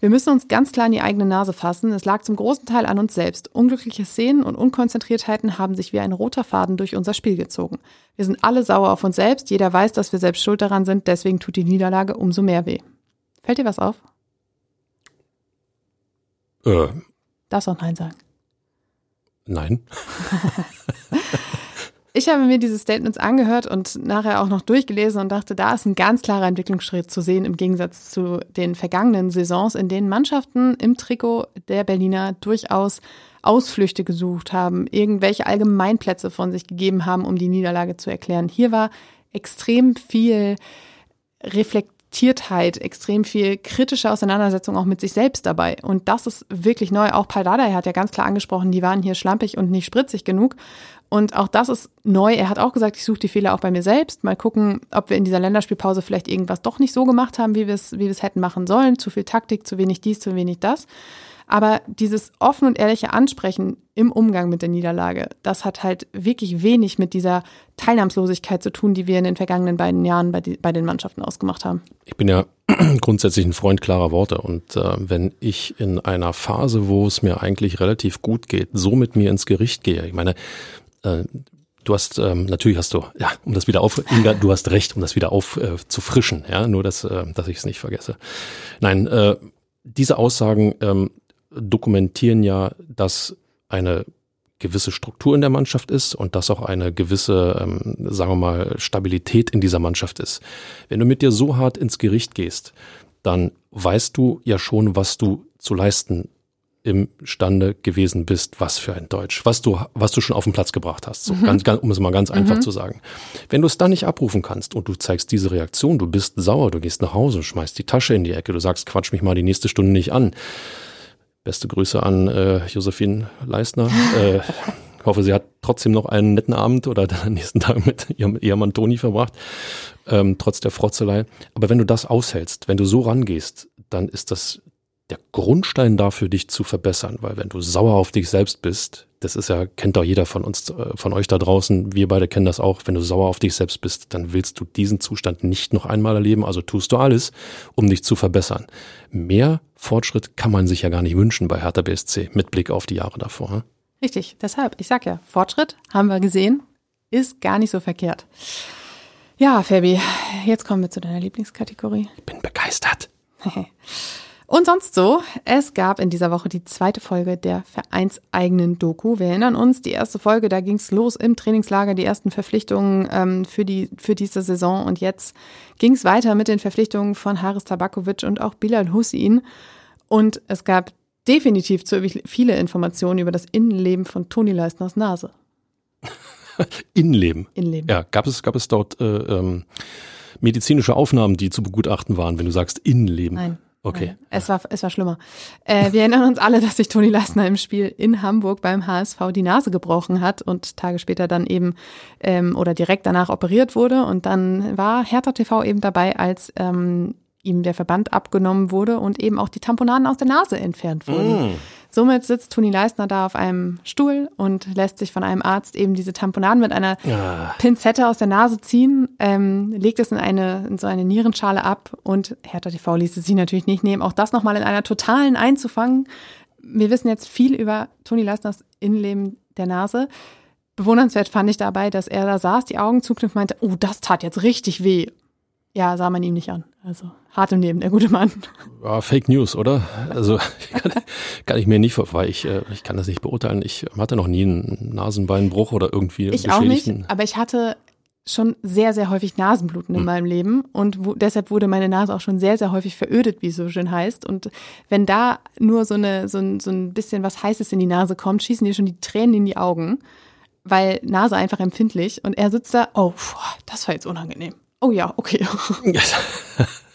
Wir müssen uns ganz klar in die eigene Nase fassen. Es lag zum großen Teil an uns selbst. Unglückliche Szenen und Unkonzentriertheiten haben sich wie ein roter Faden durch unser Spiel gezogen. Wir sind alle sauer auf uns selbst. Jeder weiß, dass wir selbst schuld daran sind. Deswegen tut die Niederlage umso mehr weh. Fällt dir was auf? Äh. Darfst auch Nein sagen. Nein. Ich habe mir diese Statements angehört und nachher auch noch durchgelesen und dachte, da ist ein ganz klarer Entwicklungsschritt zu sehen im Gegensatz zu den vergangenen Saisons, in denen Mannschaften im Trikot der Berliner durchaus Ausflüchte gesucht haben, irgendwelche Allgemeinplätze von sich gegeben haben, um die Niederlage zu erklären. Hier war extrem viel Reflektiertheit, extrem viel kritische Auseinandersetzung auch mit sich selbst dabei. Und das ist wirklich neu. Auch Paul Dardai hat ja ganz klar angesprochen, die waren hier schlampig und nicht spritzig genug. Und auch das ist neu. Er hat auch gesagt, ich suche die Fehler auch bei mir selbst. Mal gucken, ob wir in dieser Länderspielpause vielleicht irgendwas doch nicht so gemacht haben, wie wir es, wie wir es hätten machen sollen. Zu viel Taktik, zu wenig dies, zu wenig das. Aber dieses offen und ehrliche Ansprechen im Umgang mit der Niederlage, das hat halt wirklich wenig mit dieser Teilnahmslosigkeit zu tun, die wir in den vergangenen beiden Jahren bei, die, bei den Mannschaften ausgemacht haben. Ich bin ja grundsätzlich ein Freund klarer Worte und äh, wenn ich in einer Phase, wo es mir eigentlich relativ gut geht, so mit mir ins Gericht gehe, ich meine, äh, du hast, ähm, natürlich hast du, ja, um das wieder auf, Inga, du hast recht, um das wieder aufzufrischen, äh, ja, nur dass, äh, dass ich es nicht vergesse. Nein, äh, diese Aussagen ähm, dokumentieren ja, dass eine gewisse Struktur in der Mannschaft ist und dass auch eine gewisse, ähm, sagen wir mal, Stabilität in dieser Mannschaft ist. Wenn du mit dir so hart ins Gericht gehst, dann weißt du ja schon, was du zu leisten imstande gewesen bist, was für ein Deutsch, was du, was du schon auf den Platz gebracht hast, so mhm. ganz, ganz, um es mal ganz einfach mhm. zu sagen. Wenn du es dann nicht abrufen kannst und du zeigst diese Reaktion, du bist sauer, du gehst nach Hause, schmeißt die Tasche in die Ecke, du sagst, quatsch mich mal die nächste Stunde nicht an. Beste Grüße an äh, Josephine Leisner. äh, hoffe, sie hat trotzdem noch einen netten Abend oder den nächsten Tag mit ihrem Ehemann Toni verbracht, ähm, trotz der Frotzelei. Aber wenn du das aushältst, wenn du so rangehst, dann ist das der Grundstein dafür, dich zu verbessern. Weil wenn du sauer auf dich selbst bist, das ist ja, kennt doch jeder von uns, äh, von euch da draußen, wir beide kennen das auch, wenn du sauer auf dich selbst bist, dann willst du diesen Zustand nicht noch einmal erleben, also tust du alles, um dich zu verbessern. Mehr Fortschritt kann man sich ja gar nicht wünschen bei Hertha BSC mit Blick auf die Jahre davor. Hm? Richtig, deshalb, ich sag ja, Fortschritt haben wir gesehen, ist gar nicht so verkehrt. Ja, Fabi, jetzt kommen wir zu deiner Lieblingskategorie. Ich bin begeistert. Und sonst so, es gab in dieser Woche die zweite Folge der vereinseigenen Doku. Wir erinnern uns, die erste Folge, da ging es los im Trainingslager, die ersten Verpflichtungen ähm, für, die, für diese Saison. Und jetzt ging es weiter mit den Verpflichtungen von Haris Tabakovic und auch Bilal Hussein. Und es gab definitiv zu viele Informationen über das Innenleben von Toni Leistners Nase. Innenleben? Innenleben. Ja, gab es, gab es dort äh, ähm, medizinische Aufnahmen, die zu begutachten waren, wenn du sagst Innenleben? Nein. Okay. Es war, es war schlimmer. Äh, wir erinnern uns alle, dass sich Toni Leistner im Spiel in Hamburg beim HSV die Nase gebrochen hat und Tage später dann eben ähm, oder direkt danach operiert wurde. Und dann war Hertha TV eben dabei, als ähm, ihm der Verband abgenommen wurde und eben auch die Tamponaden aus der Nase entfernt wurden. Mm. Somit sitzt Toni Leistner da auf einem Stuhl und lässt sich von einem Arzt eben diese Tamponaden mit einer ja. Pinzette aus der Nase ziehen, ähm, legt es in eine in so eine Nierenschale ab und Hertha TV ließ es sich natürlich nicht nehmen, auch das nochmal in einer totalen einzufangen. Wir wissen jetzt viel über Toni Leistners Innenleben der Nase. Bewundernswert fand ich dabei, dass er da saß, die Augen zuknüpft, meinte, oh, das tat jetzt richtig weh ja, sah man ihm nicht an. Also hart im Leben, der gute Mann. Ja, Fake News, oder? Also kann, kann ich mir nicht, weil ich, äh, ich kann das nicht beurteilen. Ich hatte noch nie einen Nasenbeinbruch oder irgendwie Ich auch nicht, aber ich hatte schon sehr, sehr häufig Nasenbluten in hm. meinem Leben und wo, deshalb wurde meine Nase auch schon sehr, sehr häufig verödet, wie es so schön heißt. Und wenn da nur so, eine, so, ein, so ein bisschen was Heißes in die Nase kommt, schießen dir schon die Tränen in die Augen, weil Nase einfach empfindlich und er sitzt da, oh, das war jetzt unangenehm. Oh ja, okay.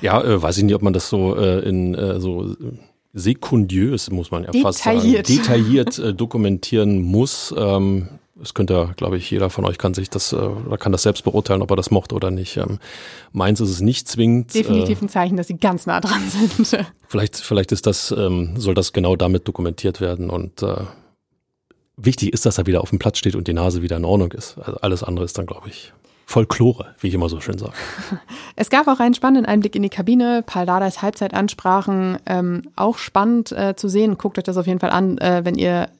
ja, äh, weiß ich nicht, ob man das so äh, in äh, so sekundiös, muss man ja fast sagen, detailliert äh, dokumentieren muss. Ähm, das könnte, glaube ich, jeder von euch kann sich das äh, oder kann das selbst beurteilen, ob er das mochte oder nicht. Ähm, meins ist es nicht zwingend. Definitiv ein Zeichen, dass sie ganz nah dran sind. vielleicht, vielleicht ist das, ähm, soll das genau damit dokumentiert werden und äh, wichtig ist, dass er wieder auf dem Platz steht und die Nase wieder in Ordnung ist. Also alles andere ist dann, glaube ich, Folklore, wie ich immer so schön sage. Es gab auch einen spannenden Einblick in die Kabine. Paul Dardais Halbzeitansprachen, ähm, auch spannend äh, zu sehen. Guckt euch das auf jeden Fall an, äh, wenn ihr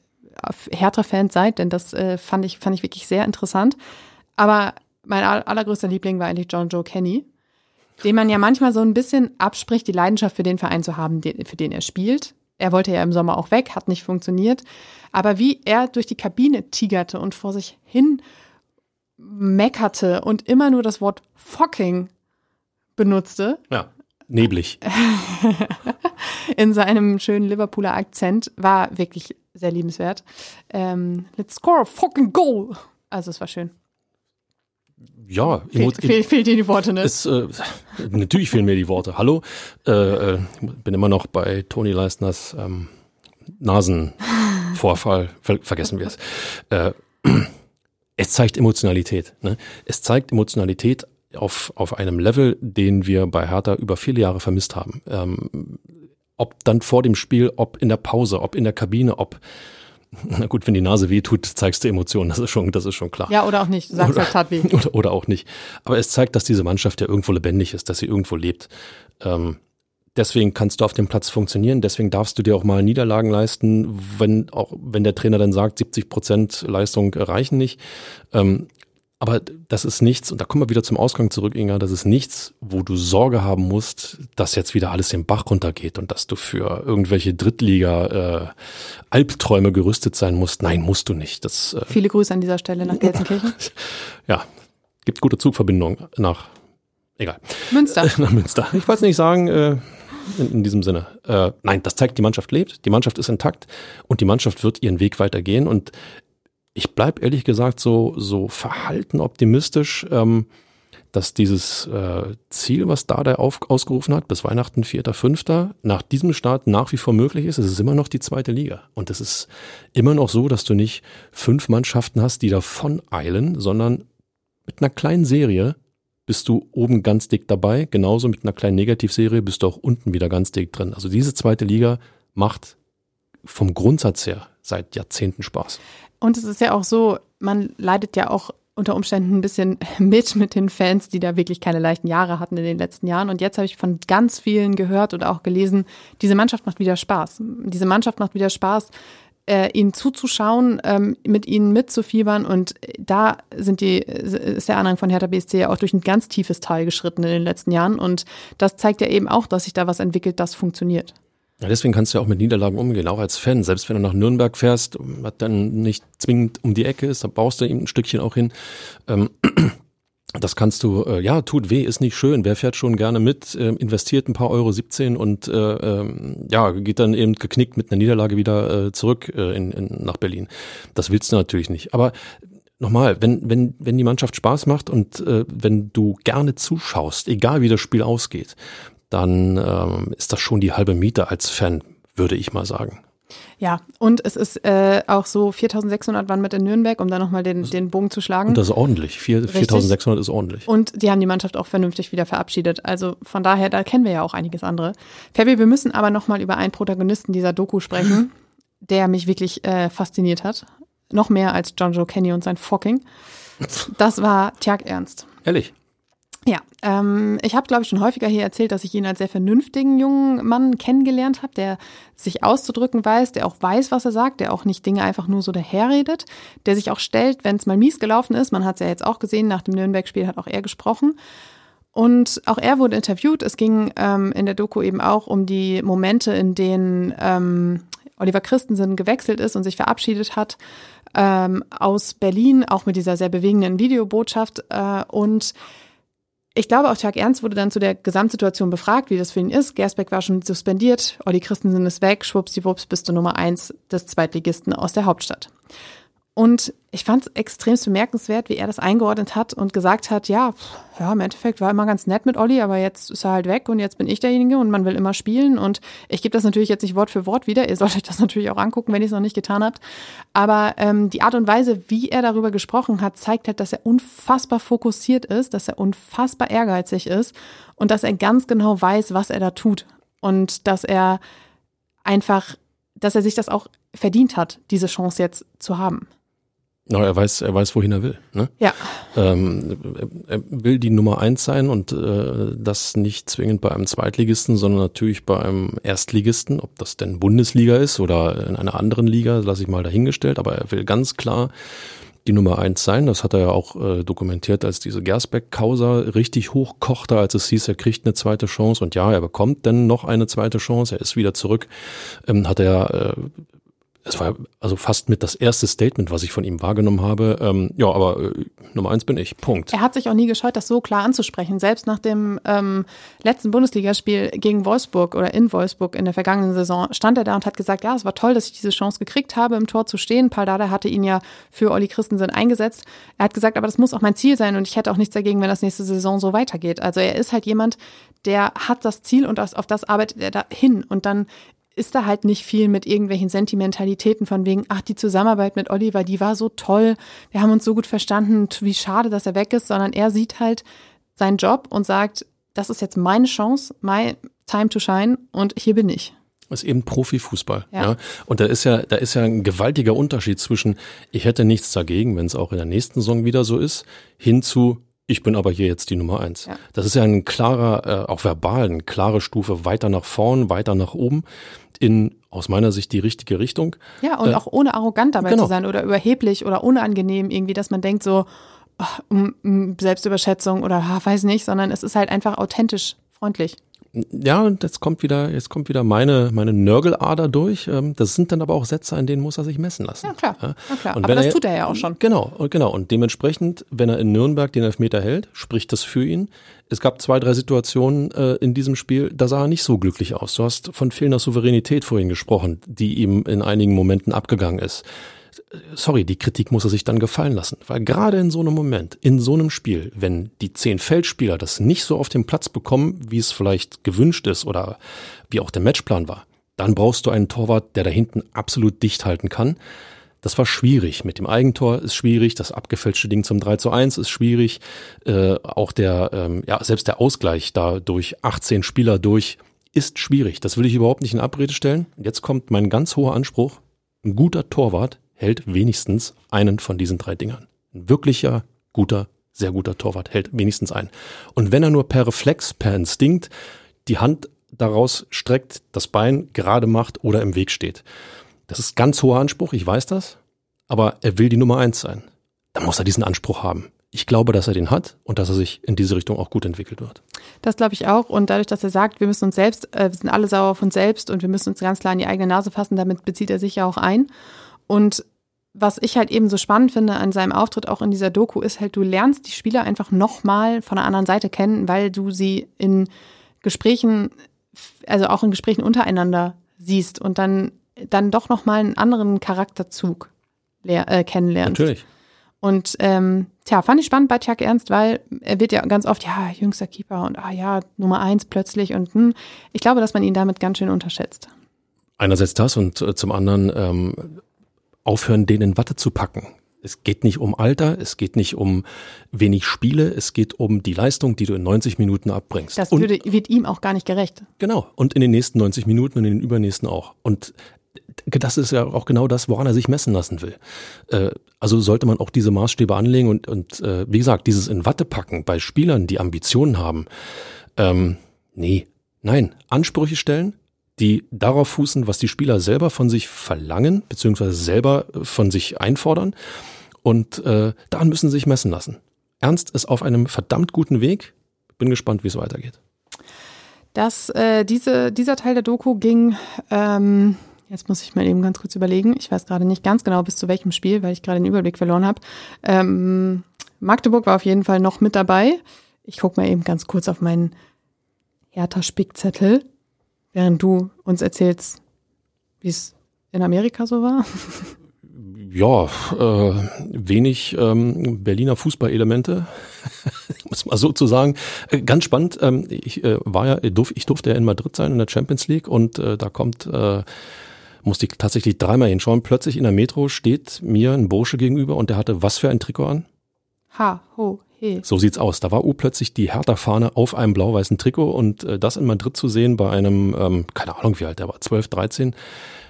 Hertha-Fans seid, denn das äh, fand, ich, fand ich wirklich sehr interessant. Aber mein allergrößter Liebling war eigentlich John Joe Kenny, dem man ja manchmal so ein bisschen abspricht, die Leidenschaft für den Verein zu haben, für den er spielt. Er wollte ja im Sommer auch weg, hat nicht funktioniert. Aber wie er durch die Kabine tigerte und vor sich hin meckerte und immer nur das Wort fucking benutzte. Ja, neblig. in seinem schönen Liverpooler Akzent war wirklich sehr liebenswert. Ähm, let's score a fucking goal. Also es war schön. Ja, fehlt, fehl, fehlt dir die Worte, ne? Es, äh, natürlich fehlen mir die Worte. Hallo, äh, äh, bin immer noch bei Toni Leistners ähm, Nasenvorfall. Ver vergessen wir es. Äh, es zeigt Emotionalität. Ne? Es zeigt Emotionalität auf, auf einem Level, den wir bei Hertha über viele Jahre vermisst haben. Ähm, ob dann vor dem Spiel, ob in der Pause, ob in der Kabine, ob na gut, wenn die Nase weh tut, zeigst du Emotionen, das ist schon, das ist schon klar. Ja, oder auch nicht, du sagst oder, tat weh. Oder, oder auch nicht. Aber es zeigt, dass diese Mannschaft ja irgendwo lebendig ist, dass sie irgendwo lebt. Ähm, Deswegen kannst du auf dem Platz funktionieren. Deswegen darfst du dir auch mal Niederlagen leisten, wenn auch wenn der Trainer dann sagt, 70 Prozent Leistung reichen nicht. Ähm, aber das ist nichts, und da kommen wir wieder zum Ausgang zurück, Inga, das ist nichts, wo du Sorge haben musst, dass jetzt wieder alles im Bach runtergeht und dass du für irgendwelche Drittliga-Albträume äh, gerüstet sein musst. Nein, musst du nicht. Das, äh, Viele Grüße an dieser Stelle nach Gelsenkirchen. ja, gibt gute Zugverbindungen nach, egal. Münster. nach Münster. Ich wollte es nicht sagen, äh, in, in diesem Sinne. Äh, nein, das zeigt, die Mannschaft lebt, die Mannschaft ist intakt und die Mannschaft wird ihren Weg weitergehen. Und ich bleib ehrlich gesagt so, so verhalten optimistisch. Ähm, dass dieses äh, Ziel, was da der auf, ausgerufen hat, bis Weihnachten 4., nach diesem Start nach wie vor möglich ist. Es ist immer noch die zweite Liga. Und es ist immer noch so, dass du nicht fünf Mannschaften hast, die davon eilen, sondern mit einer kleinen Serie bist du oben ganz dick dabei. Genauso mit einer kleinen Negativserie bist du auch unten wieder ganz dick drin. Also diese zweite Liga macht vom Grundsatz her seit Jahrzehnten Spaß. Und es ist ja auch so, man leidet ja auch unter Umständen ein bisschen mit mit den Fans, die da wirklich keine leichten Jahre hatten in den letzten Jahren. Und jetzt habe ich von ganz vielen gehört und auch gelesen, diese Mannschaft macht wieder Spaß. Diese Mannschaft macht wieder Spaß, äh, ihnen zuzuschauen, ähm, mit ihnen mitzufiebern. Und da sind die, ist der Anhang von Hertha BSC ja auch durch ein ganz tiefes Tal geschritten in den letzten Jahren. Und das zeigt ja eben auch, dass sich da was entwickelt, das funktioniert. Ja, deswegen kannst du ja auch mit Niederlagen umgehen, auch als Fan. Selbst wenn du nach Nürnberg fährst, was dann nicht zwingend um die Ecke ist, da baust du eben ein Stückchen auch hin. Ähm, das kannst du, äh, ja, tut weh, ist nicht schön. Wer fährt schon gerne mit, äh, investiert ein paar Euro 17 und äh, äh, ja, geht dann eben geknickt mit einer Niederlage wieder äh, zurück äh, in, in, nach Berlin. Das willst du natürlich nicht. Aber nochmal, wenn, wenn, wenn die Mannschaft Spaß macht und äh, wenn du gerne zuschaust, egal wie das Spiel ausgeht, dann ähm, ist das schon die halbe Miete als Fan, würde ich mal sagen. Ja, und es ist äh, auch so, 4600 waren mit in Nürnberg, um da nochmal den, den Bogen zu schlagen. Und das ist ordentlich. 4, 4600 ist ordentlich. Und die haben die Mannschaft auch vernünftig wieder verabschiedet. Also von daher, da kennen wir ja auch einiges andere. Fabi, wir müssen aber nochmal über einen Protagonisten dieser Doku sprechen, der mich wirklich äh, fasziniert hat. Noch mehr als John Joe Kenny und sein Fucking. Das war Tjag Ernst. Ehrlich? Ja, ähm, ich habe, glaube ich, schon häufiger hier erzählt, dass ich ihn als sehr vernünftigen jungen Mann kennengelernt habe, der sich auszudrücken weiß, der auch weiß, was er sagt, der auch nicht Dinge einfach nur so daherredet, der sich auch stellt, wenn es mal mies gelaufen ist. Man hat es ja jetzt auch gesehen, nach dem Nürnberg-Spiel hat auch er gesprochen. Und auch er wurde interviewt. Es ging ähm, in der Doku eben auch um die Momente, in denen ähm, Oliver Christensen gewechselt ist und sich verabschiedet hat ähm, aus Berlin, auch mit dieser sehr bewegenden Videobotschaft. Äh, und ich glaube, auch Tag Ernst wurde dann zu der Gesamtsituation befragt, wie das für ihn ist. Gersbeck war schon suspendiert, Olli Christensen ist weg, schwuppsdiwupps bist du Nummer eins des Zweitligisten aus der Hauptstadt. Und ich fand es extremst bemerkenswert, wie er das eingeordnet hat und gesagt hat, ja, ja, im Endeffekt war immer ganz nett mit Olli, aber jetzt ist er halt weg und jetzt bin ich derjenige und man will immer spielen. Und ich gebe das natürlich jetzt nicht Wort für Wort wieder. Ihr solltet das natürlich auch angucken, wenn ihr es noch nicht getan habt. Aber ähm, die Art und Weise, wie er darüber gesprochen hat, zeigt halt, dass er unfassbar fokussiert ist, dass er unfassbar ehrgeizig ist und dass er ganz genau weiß, was er da tut. Und dass er einfach, dass er sich das auch verdient hat, diese Chance jetzt zu haben. No, er weiß, er weiß, wohin er will. Ne? Ja. Ähm, er will die Nummer eins sein und äh, das nicht zwingend bei einem Zweitligisten, sondern natürlich bei einem Erstligisten. Ob das denn Bundesliga ist oder in einer anderen Liga, lasse ich mal dahingestellt. Aber er will ganz klar die Nummer eins sein. Das hat er ja auch äh, dokumentiert, als diese Gersbeck-Causa richtig hochkochte, als es hieß, er kriegt eine zweite Chance. Und ja, er bekommt denn noch eine zweite Chance. Er ist wieder zurück. Ähm, hat er äh, es war also fast mit das erste Statement, was ich von ihm wahrgenommen habe. Ähm, ja, aber äh, Nummer eins bin ich. Punkt. Er hat sich auch nie gescheut, das so klar anzusprechen. Selbst nach dem ähm, letzten Bundesligaspiel gegen Wolfsburg oder in Wolfsburg in der vergangenen Saison stand er da und hat gesagt, ja, es war toll, dass ich diese Chance gekriegt habe, im Tor zu stehen. Paul Dada hatte ihn ja für Olli Christensen eingesetzt. Er hat gesagt, aber das muss auch mein Ziel sein und ich hätte auch nichts dagegen, wenn das nächste Saison so weitergeht. Also er ist halt jemand, der hat das Ziel und auf das arbeitet er da hin. Und dann ist da halt nicht viel mit irgendwelchen Sentimentalitäten von wegen, ach, die Zusammenarbeit mit Oliver, die war so toll, wir haben uns so gut verstanden, wie schade, dass er weg ist, sondern er sieht halt seinen Job und sagt, das ist jetzt meine Chance, my time to shine und hier bin ich. Das ist eben Profifußball. Ja. ja. Und da ist ja, da ist ja ein gewaltiger Unterschied zwischen, ich hätte nichts dagegen, wenn es auch in der nächsten Saison wieder so ist, hin zu, ich bin aber hier jetzt die Nummer eins. Ja. Das ist ja ein klarer, äh, auch verbal, eine klare Stufe weiter nach vorn, weiter nach oben in aus meiner Sicht die richtige Richtung. Ja, und äh, auch ohne arrogant dabei genau. zu sein oder überheblich oder unangenehm irgendwie, dass man denkt so, oh, Selbstüberschätzung oder weiß nicht, sondern es ist halt einfach authentisch freundlich. Ja, und jetzt kommt wieder, jetzt kommt wieder meine, meine Nörgelader durch. Ähm, das sind dann aber auch Sätze, an denen muss er sich messen lassen. Ja, klar. Ja, klar. Und aber das er, tut er ja auch schon. Genau, genau. Und dementsprechend, wenn er in Nürnberg den Elfmeter hält, spricht das für ihn. Es gab zwei, drei Situationen äh, in diesem Spiel, da sah er nicht so glücklich aus. Du hast von fehlender Souveränität vorhin gesprochen, die ihm in einigen Momenten abgegangen ist. Sorry, die Kritik muss er sich dann gefallen lassen, weil gerade in so einem Moment, in so einem Spiel, wenn die zehn Feldspieler das nicht so auf den Platz bekommen, wie es vielleicht gewünscht ist oder wie auch der Matchplan war, dann brauchst du einen Torwart, der da hinten absolut dicht halten kann. Das war schwierig. Mit dem Eigentor ist schwierig. Das abgefälschte Ding zum 3 zu 1 ist schwierig. Äh, auch der, ähm, ja, selbst der Ausgleich da durch 18 Spieler durch ist schwierig. Das will ich überhaupt nicht in Abrede stellen. Jetzt kommt mein ganz hoher Anspruch. Ein guter Torwart hält wenigstens einen von diesen drei Dingern. Ein wirklicher, guter, sehr guter Torwart hält wenigstens einen. Und wenn er nur per Reflex, per Instinkt die Hand daraus streckt, das Bein gerade macht oder im Weg steht, das ist ganz hoher Anspruch, ich weiß das, aber er will die Nummer eins sein. Dann muss er diesen Anspruch haben. Ich glaube, dass er den hat und dass er sich in diese Richtung auch gut entwickelt wird. Das glaube ich auch. Und dadurch, dass er sagt, wir müssen uns selbst, äh, wir sind alle sauer auf uns selbst und wir müssen uns ganz klar in die eigene Nase fassen, damit bezieht er sich ja auch ein. Und was ich halt eben so spannend finde an seinem Auftritt auch in dieser Doku ist halt, du lernst die Spieler einfach nochmal von der anderen Seite kennen, weil du sie in Gesprächen, also auch in Gesprächen untereinander siehst und dann dann doch noch mal einen anderen Charakterzug äh, kennenlernst. Natürlich. Und ähm, tja, fand ich spannend bei Chuck Ernst, weil er wird ja ganz oft, ja, jüngster Keeper und ah ja, Nummer eins plötzlich und hm, ich glaube, dass man ihn damit ganz schön unterschätzt. Einerseits das und äh, zum anderen ähm, aufhören, den in Watte zu packen. Es geht nicht um Alter, es geht nicht um wenig Spiele, es geht um die Leistung, die du in 90 Minuten abbringst. Das würde, wird ihm auch gar nicht gerecht. Genau. Und in den nächsten 90 Minuten und in den übernächsten auch. Und das ist ja auch genau das, woran er sich messen lassen will. Äh, also sollte man auch diese Maßstäbe anlegen und, und äh, wie gesagt, dieses in Watte packen bei Spielern, die Ambitionen haben. Ähm, nee, nein, Ansprüche stellen, die darauf fußen, was die Spieler selber von sich verlangen, beziehungsweise selber von sich einfordern. Und äh, daran müssen sie sich messen lassen. Ernst ist auf einem verdammt guten Weg. Bin gespannt, wie es weitergeht. Das, äh, diese, dieser Teil der Doku ging ähm, Jetzt muss ich mal eben ganz kurz überlegen. Ich weiß gerade nicht ganz genau bis zu welchem Spiel, weil ich gerade den Überblick verloren habe. Ähm, Magdeburg war auf jeden Fall noch mit dabei. Ich gucke mal eben ganz kurz auf meinen Hertha-Spickzettel, während du uns erzählst, wie es in Amerika so war. Ja, äh, wenig ähm, Berliner Fußballelemente, muss mal so zu sagen. Äh, ganz spannend. Ähm, ich äh, war ja, ich durfte ja in Madrid sein in der Champions League und äh, da kommt äh, musste ich tatsächlich dreimal hinschauen. Plötzlich in der Metro steht mir ein Bursche gegenüber und der hatte was für ein Trikot an? Ha, ho, So sieht's aus. Da war plötzlich die Hertha-Fahne auf einem blau-weißen Trikot und äh, das in Madrid zu sehen bei einem, ähm, keine Ahnung wie alt der war, 12, 13,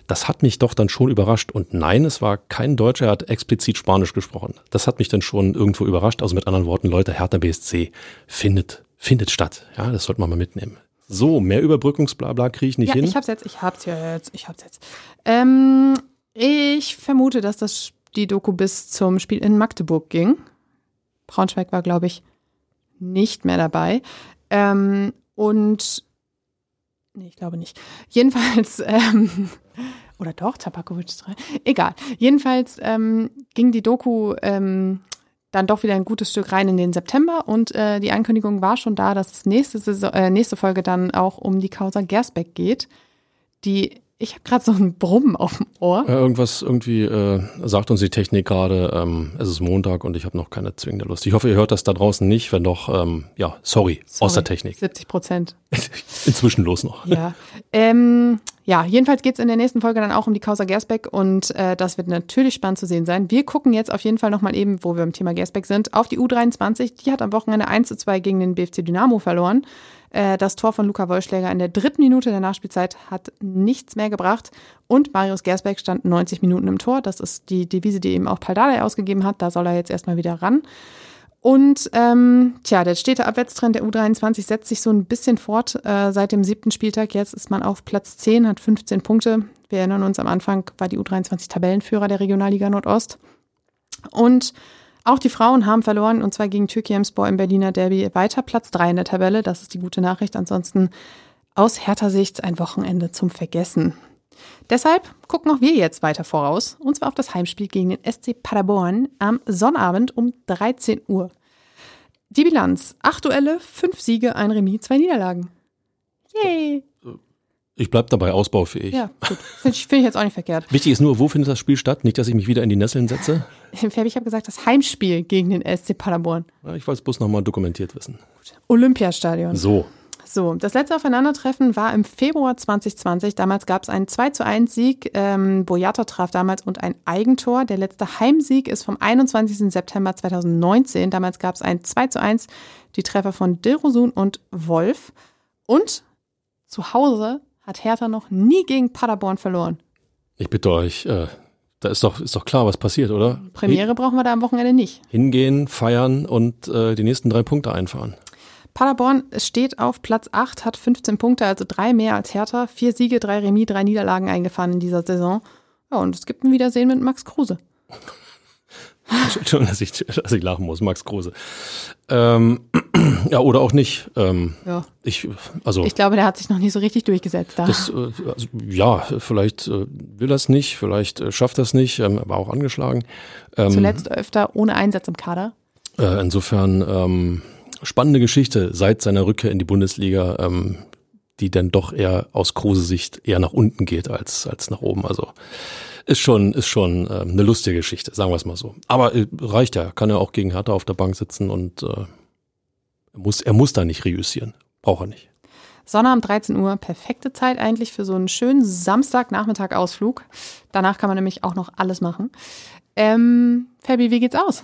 das hat mich doch dann schon überrascht. Und nein, es war kein Deutscher, er hat explizit Spanisch gesprochen. Das hat mich dann schon irgendwo überrascht. Also mit anderen Worten, Leute, Hertha BSC findet, findet statt. Ja, das sollte man mal mitnehmen. So, mehr Überbrückungsblabla kriege ich nicht ja, hin. Ich hab's jetzt, ich hab's jetzt, ich hab's jetzt. Ähm, ich vermute, dass das die Doku bis zum Spiel in Magdeburg ging. Braunschweig war, glaube ich, nicht mehr dabei. Ähm, und nee, ich glaube nicht. Jedenfalls, ähm, oder doch, Tabakovic 3. Egal. Jedenfalls ähm, ging die Doku ähm, dann doch wieder ein gutes Stück rein in den September und äh, die Ankündigung war schon da, dass es nächste, Saison, äh, nächste Folge dann auch um die Causa Gersbeck geht, die ich habe gerade so ein Brummen auf dem Ohr. Ja, irgendwas, irgendwie äh, sagt uns die Technik gerade, ähm, es ist Montag und ich habe noch keine zwingende Lust. Ich hoffe, ihr hört das da draußen nicht. Wenn doch, ähm, ja, sorry, sorry, aus der Technik. 70 Prozent. Inzwischen los noch. Ja, ähm, ja jedenfalls geht's in der nächsten Folge dann auch um die Causa Gersbeck und äh, das wird natürlich spannend zu sehen sein. Wir gucken jetzt auf jeden Fall nochmal eben, wo wir im Thema Gersbeck sind, auf die U23. Die hat am Wochenende 1 zu 2 gegen den BFC Dynamo verloren. Äh, das Tor von Luca Wollschläger in der dritten Minute der Nachspielzeit hat nichts mehr gebracht. Und Marius Gersbeck stand 90 Minuten im Tor. Das ist die Devise, die eben auch Paldadei ausgegeben hat. Da soll er jetzt erstmal wieder ran. Und ähm, tja, der stete Abwärtstrend der U23 setzt sich so ein bisschen fort äh, seit dem siebten Spieltag. Jetzt ist man auf Platz 10, hat 15 Punkte. Wir erinnern uns, am Anfang war die U23 Tabellenführer der Regionalliga Nordost. Und auch die Frauen haben verloren und zwar gegen Türkiyemspor im Berliner Derby weiter Platz 3 in der Tabelle. Das ist die gute Nachricht. Ansonsten aus härter Sicht ein Wochenende zum Vergessen. Deshalb gucken auch wir jetzt weiter voraus und zwar auf das Heimspiel gegen den SC Paderborn am Sonnabend um 13 Uhr. Die Bilanz. Acht Duelle, fünf Siege, ein Remis, zwei Niederlagen. Yay. Ich bleib dabei ausbaufähig. Ja, gut. Finde ich, find ich jetzt auch nicht verkehrt. Wichtig ist nur, wo findet das Spiel statt? Nicht, dass ich mich wieder in die Nesseln setze. Ich habe gesagt, das Heimspiel gegen den SC Paderborn. Ja, Ich wollte es bloß nochmal dokumentiert wissen. Olympiastadion. So. So, das letzte Aufeinandertreffen war im Februar 2020. Damals gab es einen 2 zu 1 Sieg. Ähm, Boyata traf damals und ein Eigentor. Der letzte Heimsieg ist vom 21. September 2019. Damals gab es ein 2 zu 1. Die Treffer von Dilrosun und Wolf. Und zu Hause hat Hertha noch nie gegen Paderborn verloren. Ich bitte euch, äh, da ist doch, ist doch klar, was passiert, oder? Premiere brauchen wir da am Wochenende nicht. Hingehen, feiern und äh, die nächsten drei Punkte einfahren. Paderborn steht auf Platz 8, hat 15 Punkte, also drei mehr als Hertha. Vier Siege, drei Remis, drei Niederlagen eingefahren in dieser Saison. Ja, und es gibt ein Wiedersehen mit Max Kruse. Entschuldigung, dass ich, dass ich lachen muss, Max Kruse. Ähm, ja, oder auch nicht. Ähm, Ja. ich, also, Ich glaube, der hat sich noch nie so richtig durchgesetzt da. das, äh, also, ja, vielleicht äh, will das nicht, vielleicht äh, schafft das nicht, ähm, war auch angeschlagen. Ähm, Zuletzt öfter ohne Einsatz im Kader. Äh, insofern ähm, spannende Geschichte seit seiner Rückkehr in die Bundesliga, ähm, die dann doch eher aus Kruse-Sicht eher nach unten geht als, als nach oben. Also ist schon, ist schon ähm, eine lustige Geschichte, sagen wir es mal so. Aber äh, reicht ja, kann er auch gegen Hertha auf der Bank sitzen und äh, er muss, er muss da nicht reüssieren. Braucht er nicht. Sonnabend 13 Uhr, perfekte Zeit eigentlich für so einen schönen Samstagnachmittag-Ausflug. Danach kann man nämlich auch noch alles machen. Ähm, Fabi, wie geht's aus?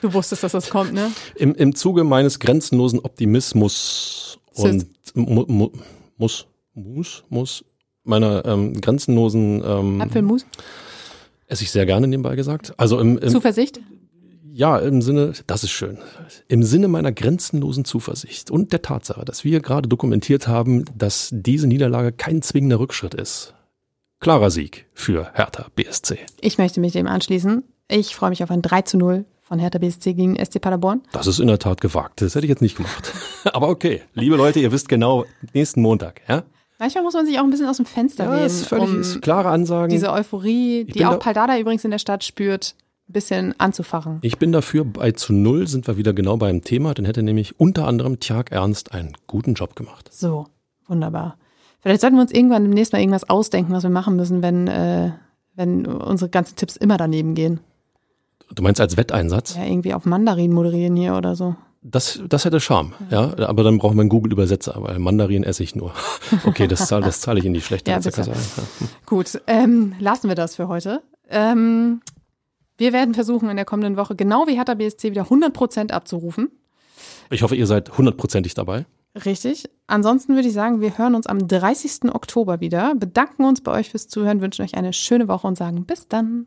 Du wusstest, dass das kommt, ne? Im, Im Zuge meines grenzenlosen Optimismus und mu, mu, muss, muss, muss, meiner ähm, grenzenlosen ähm, Apfelmus? esse ich sehr gerne nebenbei gesagt. Also im, im Zuversicht? ja, im Sinne, das ist schön. Im Sinne meiner grenzenlosen Zuversicht und der Tatsache, dass wir gerade dokumentiert haben, dass diese Niederlage kein zwingender Rückschritt ist. Klarer Sieg für Hertha BSC. Ich möchte mich dem anschließen. Ich freue mich auf ein 3 zu 0 von Hertha BSC gegen SC Paderborn. Das ist in der Tat gewagt. Das hätte ich jetzt nicht gemacht. Aber okay, liebe Leute, ihr wisst genau, nächsten Montag, ja? Manchmal muss man sich auch ein bisschen aus dem Fenster Ja, lehnen, ist völlig um ist klare Ansagen. diese Euphorie, die auch da- Paldada übrigens in der Stadt spürt, ein bisschen anzufachen. Ich bin dafür, bei zu null sind wir wieder genau beim Thema. Dann hätte nämlich unter anderem Tjag Ernst einen guten Job gemacht. So, wunderbar. Vielleicht sollten wir uns irgendwann demnächst mal irgendwas ausdenken, was wir machen müssen, wenn, äh, wenn unsere ganzen Tipps immer daneben gehen. Du meinst als Wetteinsatz? Ja, irgendwie auf Mandarin moderieren hier oder so. Das, das hätte Charme, ja. Aber dann brauchen wir einen Google-Übersetzer, weil Mandarin esse ich nur. Okay, das zahle das zahle ich in die schlechte Ja, bitte. Ja. Gut, ähm, lassen wir das für heute. Ähm, wir werden versuchen, in der kommenden Woche genau wie Hertha BSC wieder 100% abzurufen. Ich hoffe, ihr seid hundertprozentig dabei. Richtig. Ansonsten würde ich sagen, wir hören uns am 30. Oktober wieder, bedanken uns bei euch fürs Zuhören, wünschen euch eine schöne Woche und sagen bis dann.